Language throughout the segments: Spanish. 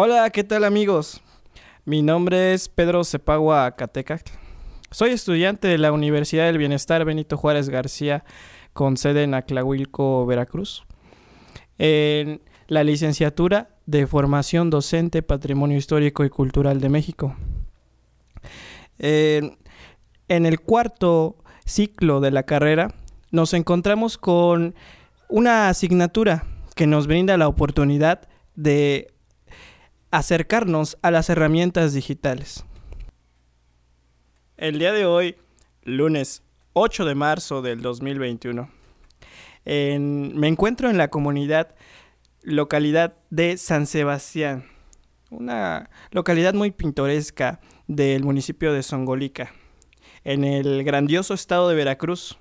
Hola, ¿qué tal amigos? Mi nombre es Pedro Cepagua Catecac. Soy estudiante de la Universidad del Bienestar Benito Juárez García con sede en Aclahuilco, Veracruz. En la licenciatura de Formación Docente Patrimonio Histórico y Cultural de México. en el cuarto ciclo de la carrera nos encontramos con una asignatura que nos brinda la oportunidad de acercarnos a las herramientas digitales. El día de hoy, lunes 8 de marzo del 2021, me encuentro en la comunidad localidad de San Sebastián, una localidad muy pintoresca del municipio de Songolica, en el grandioso estado de Veracruz,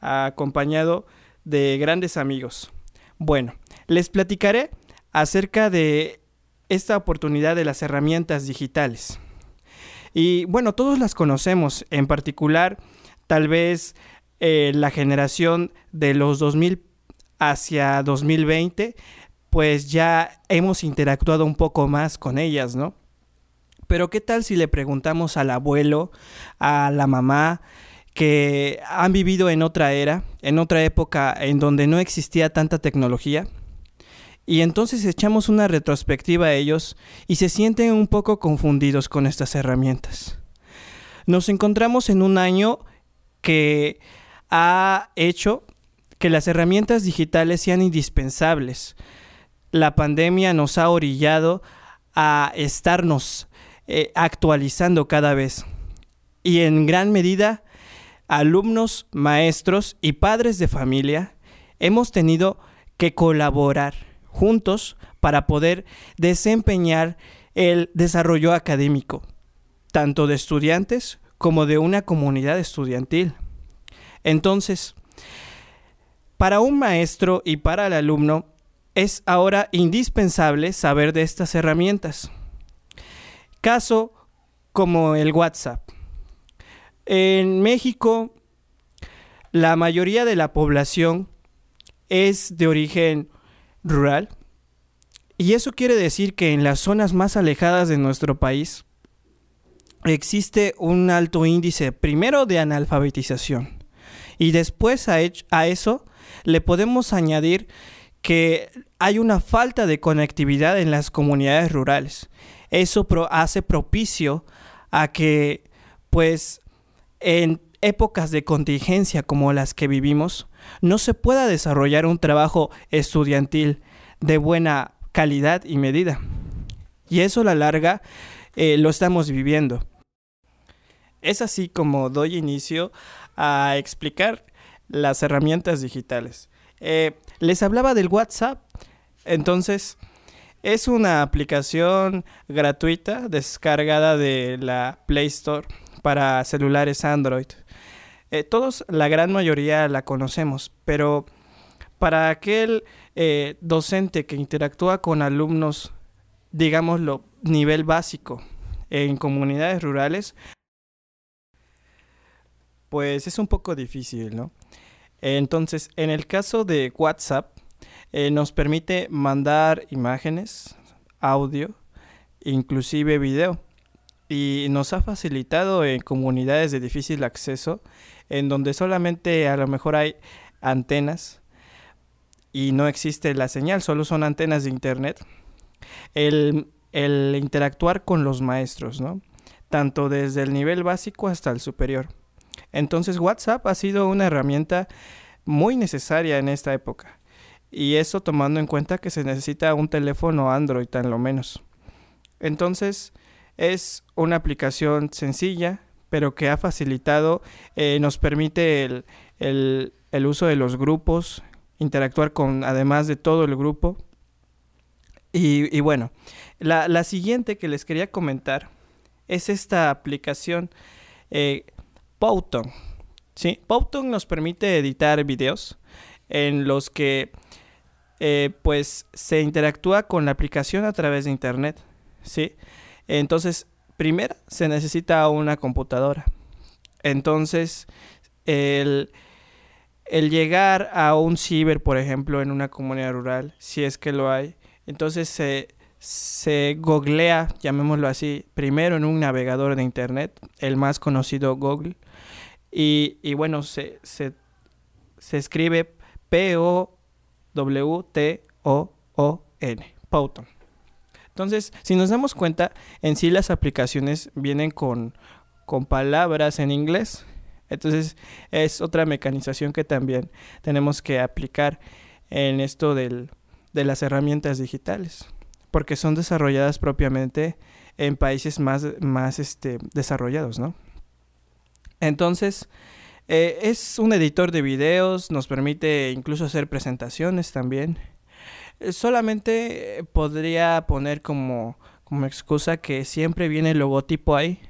acompañado de grandes amigos. Bueno, les platicaré acerca de esta oportunidad de las herramientas digitales. Y bueno, todos las conocemos, en particular tal vez eh, la generación de los 2000 hacia 2020, pues ya hemos interactuado un poco más con ellas, ¿no? Pero ¿qué tal si le preguntamos al abuelo, a la mamá, que han vivido en otra era, en otra época en donde no existía tanta tecnología? Y entonces echamos una retrospectiva a ellos y se sienten un poco confundidos con estas herramientas. Nos encontramos en un año que ha hecho que las herramientas digitales sean indispensables. La pandemia nos ha orillado a estarnos eh, actualizando cada vez. Y en gran medida, alumnos, maestros y padres de familia hemos tenido que colaborar juntos para poder desempeñar el desarrollo académico, tanto de estudiantes como de una comunidad estudiantil. Entonces, para un maestro y para el alumno es ahora indispensable saber de estas herramientas. Caso como el WhatsApp. En México, la mayoría de la población es de origen rural. Y eso quiere decir que en las zonas más alejadas de nuestro país existe un alto índice primero de analfabetización y después a, eso le podemos añadir que hay una falta de conectividad en las comunidades rurales. Eso hace propicio a que pues en épocas de contingencia como las que vivimos, no se pueda desarrollar un trabajo estudiantil de buena calidad y medida. Y eso a la larga eh, lo estamos viviendo. Es así como doy inicio a explicar las herramientas digitales. Eh, les hablaba del WhatsApp, entonces es una aplicación gratuita descargada de la Play Store para celulares Android. Eh, todos, la gran mayoría la conocemos, pero para aquel eh, docente que interactúa con alumnos, digámoslo, nivel básico en comunidades rurales, pues es un poco difícil, ¿no? Entonces, en el caso de WhatsApp, eh, nos permite mandar imágenes, audio, inclusive video. Y nos ha facilitado en comunidades de difícil acceso en donde solamente a lo mejor hay antenas y no existe la señal, solo son antenas de internet, el, interactuar con los maestros, ¿no? Tanto desde el nivel básico hasta el superior. Entonces WhatsApp ha sido una herramienta muy necesaria en esta época. Y eso tomando en cuenta que se necesita un teléfono Android tan lo menos. Entonces es una aplicación sencilla, pero que ha facilitado, eh, nos permite el, uso de los grupos, interactuar con además de todo el grupo. Y, bueno, la, siguiente que les quería comentar es esta aplicación eh, Powton. ¿sí? Powton nos permite editar videos en los que eh, pues se interactúa con la aplicación a través de internet. ¿sí? Entonces Primero, se necesita una computadora. Entonces, el, llegar a un ciber, por ejemplo, en una comunidad rural, si es que lo hay, entonces se, se googlea, llamémoslo así, primero en un navegador de internet, el más conocido Google, y, y bueno, se, se, se escribe P-O-W-T-O-O-N, Powton. Entonces, si nos damos cuenta, en sí las aplicaciones vienen con, con palabras en inglés. Entonces, es otra mecanización que también tenemos que aplicar en esto del, de las herramientas digitales, porque son desarrolladas propiamente en países más, más este, desarrollados, ¿no? Entonces, eh, es un editor de videos, nos permite incluso hacer presentaciones también. Eh, solamente podría poner como, como excusa que siempre viene el logotipo ahí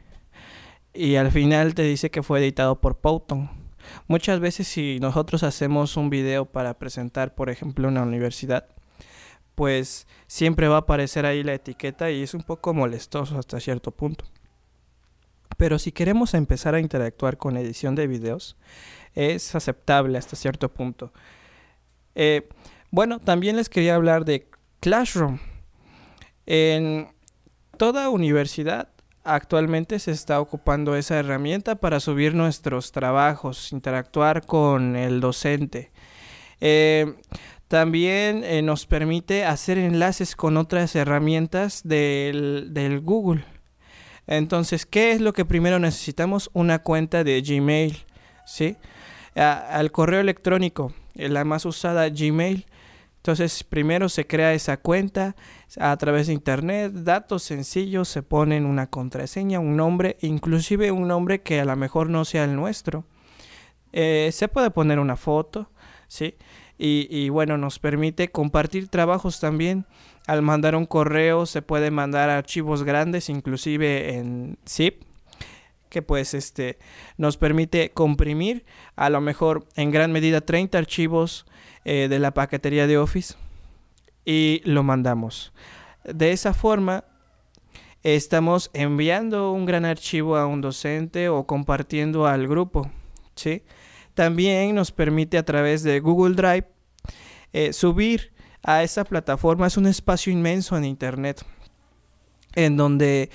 y al final te dice que fue editado por Powton. Muchas veces si nosotros hacemos un video para presentar, por ejemplo, una universidad, pues siempre va a aparecer ahí la etiqueta y es un poco molestoso hasta cierto punto. Pero si queremos empezar a interactuar con edición de videos, es aceptable hasta cierto punto. Eh, bueno, también les quería hablar de Classroom. En toda universidad actualmente se está ocupando esa herramienta para subir nuestros trabajos, interactuar con el docente. Eh, también eh, nos permite hacer enlaces con otras herramientas del, Google. Entonces, ¿qué es lo que primero necesitamos? Una cuenta de Gmail, ¿sí? al correo electrónico, la más usada Gmail. Entonces, primero se crea esa cuenta a través de internet, datos sencillos, se ponen una contraseña, un nombre, inclusive un nombre que a lo mejor no sea el nuestro. Eh, se puede poner una foto, ¿sí? Y, bueno, nos permite compartir trabajos también. Al mandar un correo se puede mandar archivos grandes, inclusive en zip, que pues este nos permite comprimir a lo mejor en gran medida 30 archivos eh, de la paquetería de Office y lo mandamos. De esa forma estamos enviando un gran archivo a un docente o compartiendo al grupo, ¿sí? También nos permite a través de Google Drive eh, subir a esa plataforma. Es un espacio inmenso en Internet en donde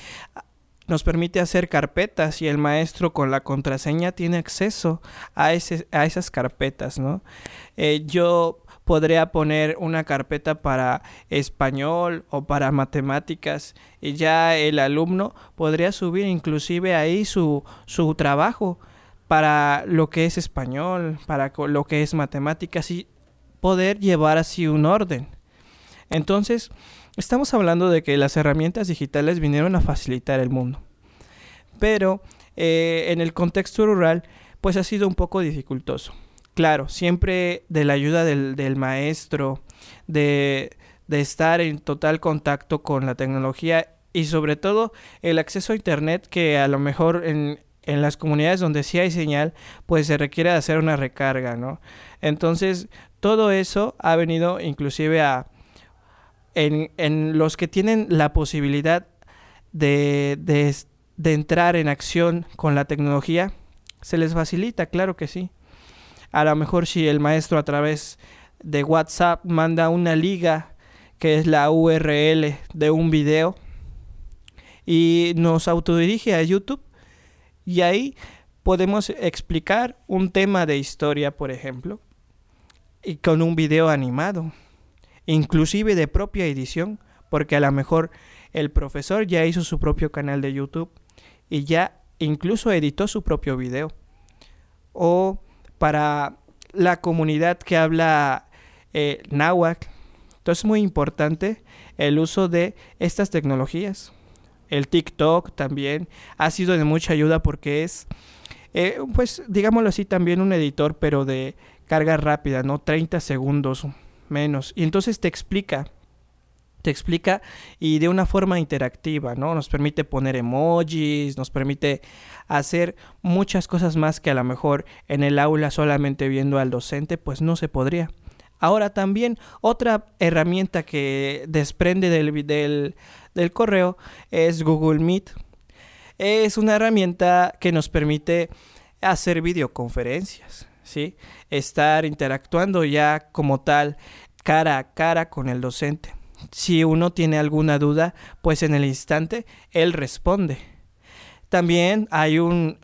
nos permite hacer carpetas y el maestro con la contraseña tiene acceso a, ese, a esas carpetas, ¿no? Eh, yo podría poner una carpeta para español o para matemáticas y ya el alumno podría subir inclusive ahí su, su trabajo para lo que es español, para lo que es matemáticas y poder llevar así un orden. Entonces, estamos hablando de que las herramientas digitales vinieron a facilitar el mundo. Pero eh, en el contexto rural, pues ha sido un poco dificultoso. Claro, siempre de la ayuda del, maestro, de, estar en total contacto con la tecnología y sobre todo el acceso a Internet que a lo mejor en, en las comunidades donde sí hay señal, pues se requiere hacer una recarga, ¿no? Entonces, todo eso ha venido inclusive a... En, los que tienen la posibilidad de, de, de entrar en acción con la tecnología, se les facilita, claro que sí. A lo mejor si el maestro a través de WhatsApp manda una liga que es la URL de un video y nos autodirige a YouTube, y ahí podemos explicar un tema de historia, por ejemplo, y con un video animado, inclusive de propia edición, porque a lo mejor el profesor ya hizo su propio canal de YouTube y ya incluso editó su propio video. O para la comunidad que habla eh, náhuatl, entonces es muy importante el uso de estas tecnologías. El TikTok también ha sido de mucha ayuda porque es, eh, pues digámoslo así, también un editor, pero de carga rápida, ¿no? 30 segundos menos. Y entonces te explica te explica y de una forma interactiva, ¿no? Nos permite poner emojis, nos permite hacer muchas cosas más que a lo mejor en el aula solamente viendo al docente, pues no se podría. Ahora también otra herramienta que desprende del, del, del correo es Google Meet. Es una herramienta que nos permite hacer videoconferencias, ¿sí? Estar interactuando ya como tal cara a cara con el docente. si uno tiene alguna duda, pues en el instante él responde. También hay un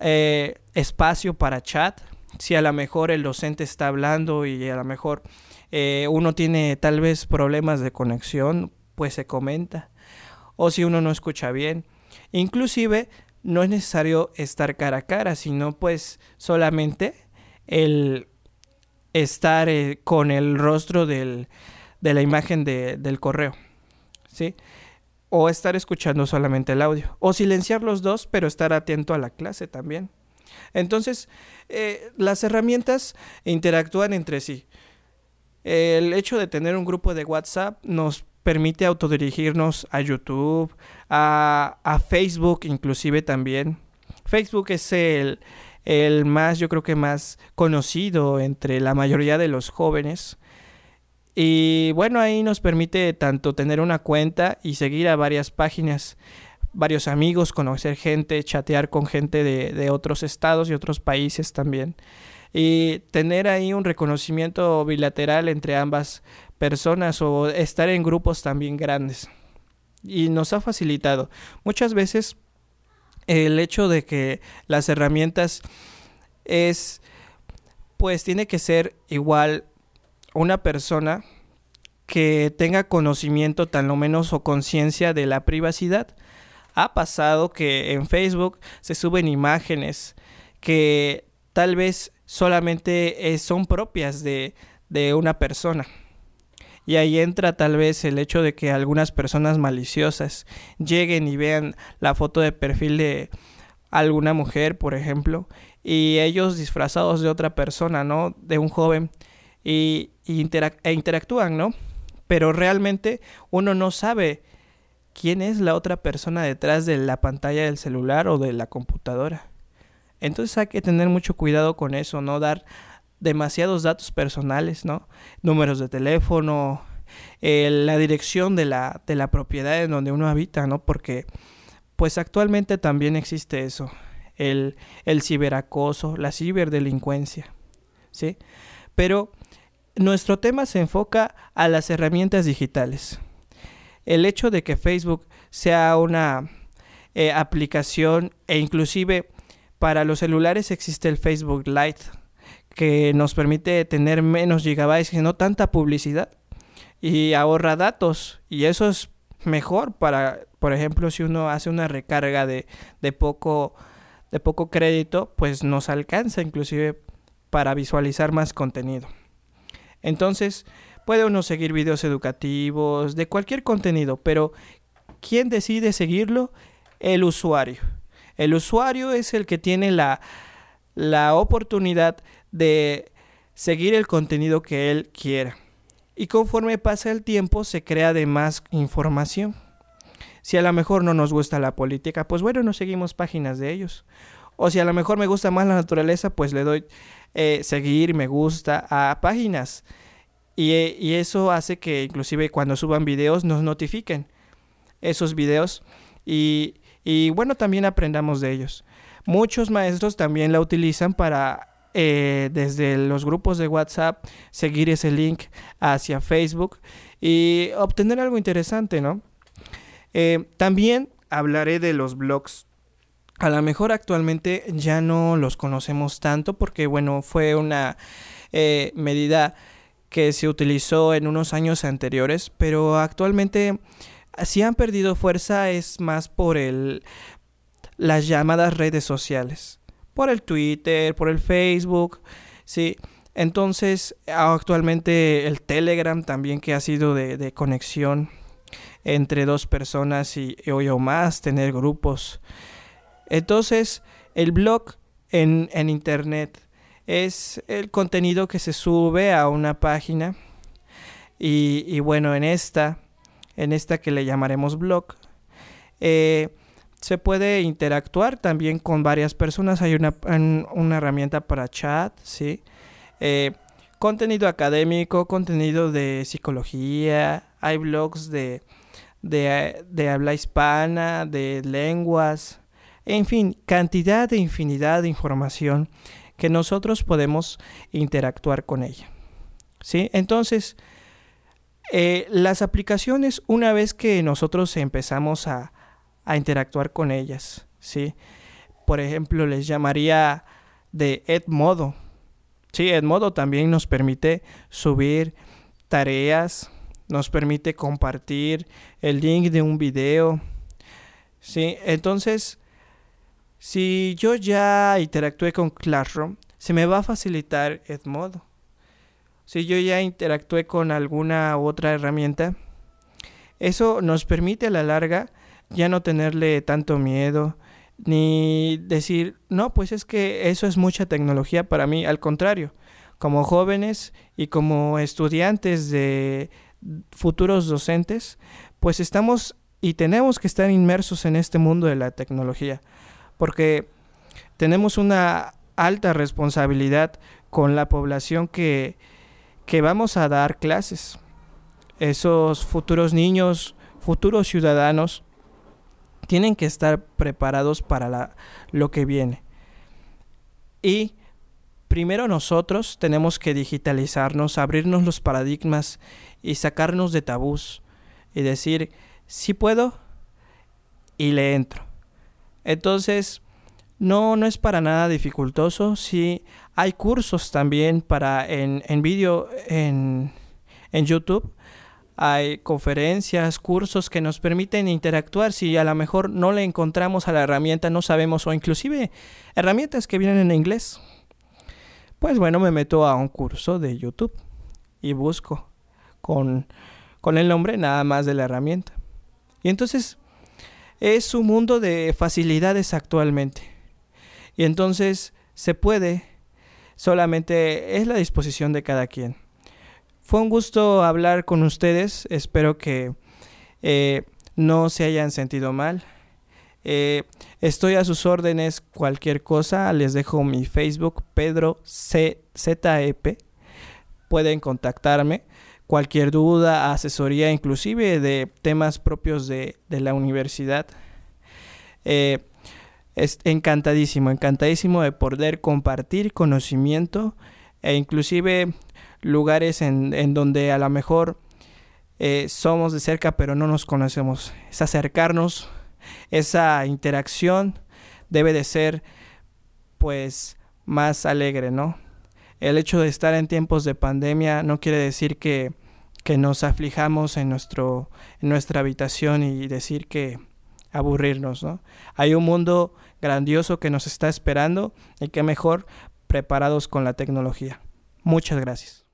eh, espacio para chat. Si a lo mejor el docente está hablando y a lo mejor eh, uno tiene tal vez problemas de conexión, pues se comenta. O si uno no escucha bien. Inclusive no es necesario estar cara a cara, sino pues solamente el estar eh, con el rostro del, de la imagen del correo. ¿Sí? O estar escuchando solamente el audio. O silenciar los dos, pero estar atento a la clase también. Entonces, eh, las herramientas interactúan entre sí. El hecho de tener un grupo de WhatsApp nos permite autodirigirnos a YouTube, a, a Facebook inclusive también. Facebook es el, el más, yo creo que más conocido entre la mayoría de los jóvenes. Y bueno, ahí nos permite tanto tener una cuenta y seguir a varias páginas, varios amigos, conocer gente, chatear con gente de, otros estados y otros países también. Y tener ahí un reconocimiento bilateral entre ambas personas o estar en grupos también grandes. Y nos ha facilitado. Muchas veces el hecho de que las herramientas es, pues tiene que ser igual una persona que tenga conocimiento tan lo menos o conciencia de la privacidad. Ha pasado que en Facebook se suben imágenes que tal vez solamente eh, son propias de, de una persona. Y ahí entra tal vez el hecho de que algunas personas maliciosas lleguen y vean la foto de perfil de alguna mujer, por ejemplo, y ellos disfrazados de otra persona, ¿no? De un joven, y, e interactúan, ¿no? Pero realmente uno no sabe quién es la otra persona detrás de la pantalla del celular o de la computadora. Entonces hay que tener mucho cuidado con eso, no dar demasiados datos personales, ¿no? Números de teléfono, la dirección de la, de la propiedad en donde uno habita, ¿no? Porque pues actualmente también existe eso, el, el ciberacoso, la ciberdelincuencia, ¿sí? Pero nuestro tema se enfoca a las herramientas digitales. El hecho de que Facebook sea una eh, aplicación e inclusive para los celulares existe el Facebook Lite que nos permite tener menos gigabytes y no tanta publicidad y ahorra datos y eso es mejor para por ejemplo si uno hace una recarga de, de poco de poco crédito pues nos alcanza inclusive para visualizar más contenido entonces, puede uno seguir videos educativos, de cualquier contenido, pero ¿quién decide seguirlo? El usuario. El usuario es el que tiene la, la oportunidad de seguir el contenido que él quiera. Y conforme pasa el tiempo se crea de más información. Si a lo mejor no nos gusta la política, pues bueno, no seguimos páginas de ellos. O si a lo mejor me gusta más la naturaleza, pues le doy eh, seguir, me gusta a páginas. Y, y, eso hace que inclusive cuando suban videos nos notifiquen esos videos y, y bueno, también aprendamos de ellos. Muchos maestros también la utilizan para eh, desde los grupos de WhatsApp seguir ese link hacia Facebook y obtener algo interesante, ¿no? Eh, también hablaré de los blogs a lo mejor actualmente ya no los conocemos tanto porque, bueno, fue una eh, medida que se utilizó en unos años anteriores, pero actualmente si han perdido fuerza es más por el las llamadas redes sociales, por el Twitter, por el Facebook, sí. Entonces, actualmente el Telegram también que ha sido de, conexión entre dos personas y, y o más, tener grupos entonces, el blog en, Internet es el contenido que se sube a una página. Y, bueno, en esta, en esta que le llamaremos blog, eh, se puede interactuar también con varias personas. Hay una, una herramienta para chat, ¿sí? Eh, contenido académico, contenido de psicología, hay blogs de, de, de habla hispana, de lenguas, en fin, cantidad de infinidad de información que nosotros podemos interactuar con ella. ¿Sí? Entonces, Eh, las aplicaciones, una vez que nosotros empezamos a, a interactuar con ellas, ¿sí? Por ejemplo, les llamaría de Edmodo. Sí, Edmodo también nos permite subir tareas, nos permite compartir el link de un video. Sí, entonces, si yo ya interactué con Classroom, se me va a facilitar Edmodo. Si yo ya interactué con alguna otra herramienta, eso nos permite a la larga ya no tenerle tanto miedo, ni decir, no, pues es que eso es mucha tecnología para mí. Al contrario, como jóvenes y como estudiantes de futuros docentes, pues estamos y tenemos que estar inmersos en este mundo de la tecnología, porque tenemos una alta responsabilidad con la población que, que vamos a dar clases. Esos futuros niños, futuros ciudadanos, tienen que estar preparados para lo que viene. Y primero nosotros tenemos que digitalizarnos, abrirnos los paradigmas y sacarnos de tabús y decir, sí puedo y le entro. Entonces, no, no es para nada dificultoso. Sí, hay cursos también para en, en vídeo en, en YouTube hay conferencias, cursos que nos permiten interactuar si a lo mejor no le encontramos a la herramienta, no sabemos, o inclusive herramientas que vienen en inglés. Pues bueno, me meto a un curso de YouTube y busco con, con el nombre nada más de la herramienta. Y entonces es un mundo de facilidades actualmente. Y entonces se puede, solamente es la disposición de cada quien. Fue un gusto hablar con ustedes. Espero que eh, no se hayan sentido mal. Eh, estoy a sus órdenes cualquier cosa. Les dejo mi Facebook, Pedro CZEP. Pueden contactarme. Cualquier duda, asesoría, inclusive de temas propios de, la universidad. Eh, es encantadísimo, encantadísimo de poder compartir conocimiento e inclusive lugares en, en donde a lo mejor eh, somos de cerca pero no nos conocemos. Es acercarnos, esa interacción debe de ser pues más alegre, ¿no? El hecho de estar en tiempos de pandemia no quiere decir que, que nos aflijamos en, nuestro, en nuestra habitación y decir que aburrirnos, ¿no? Hay un mundo grandioso que nos está esperando y que mejor preparados con la tecnología. Muchas gracias.